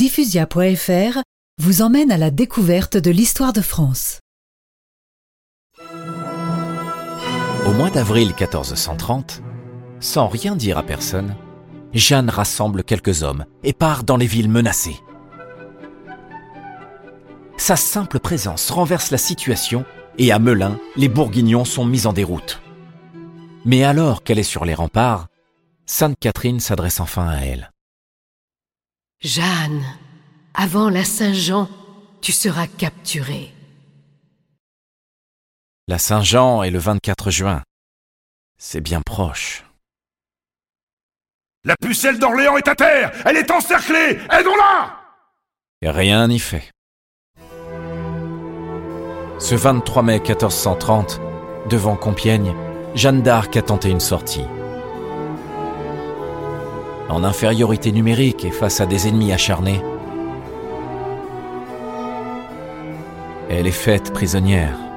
Diffusia.fr vous emmène à la découverte de l'histoire de France. Au mois d'avril 1430, sans rien dire à personne, Jeanne rassemble quelques hommes et part dans les villes menacées. Sa simple présence renverse la situation et à Melun, les Bourguignons sont mis en déroute. Mais alors qu'elle est sur les remparts, Sainte Catherine s'adresse enfin à elle. Jeanne, avant la Saint-Jean, tu seras capturée. La Saint-Jean est le 24 juin. C'est bien proche. La pucelle d'Orléans est à terre Elle est encerclée Aidons-la Et rien n'y fait. Ce 23 mai 1430, devant Compiègne, Jeanne d'Arc a tenté une sortie. En infériorité numérique et face à des ennemis acharnés, elle est faite prisonnière.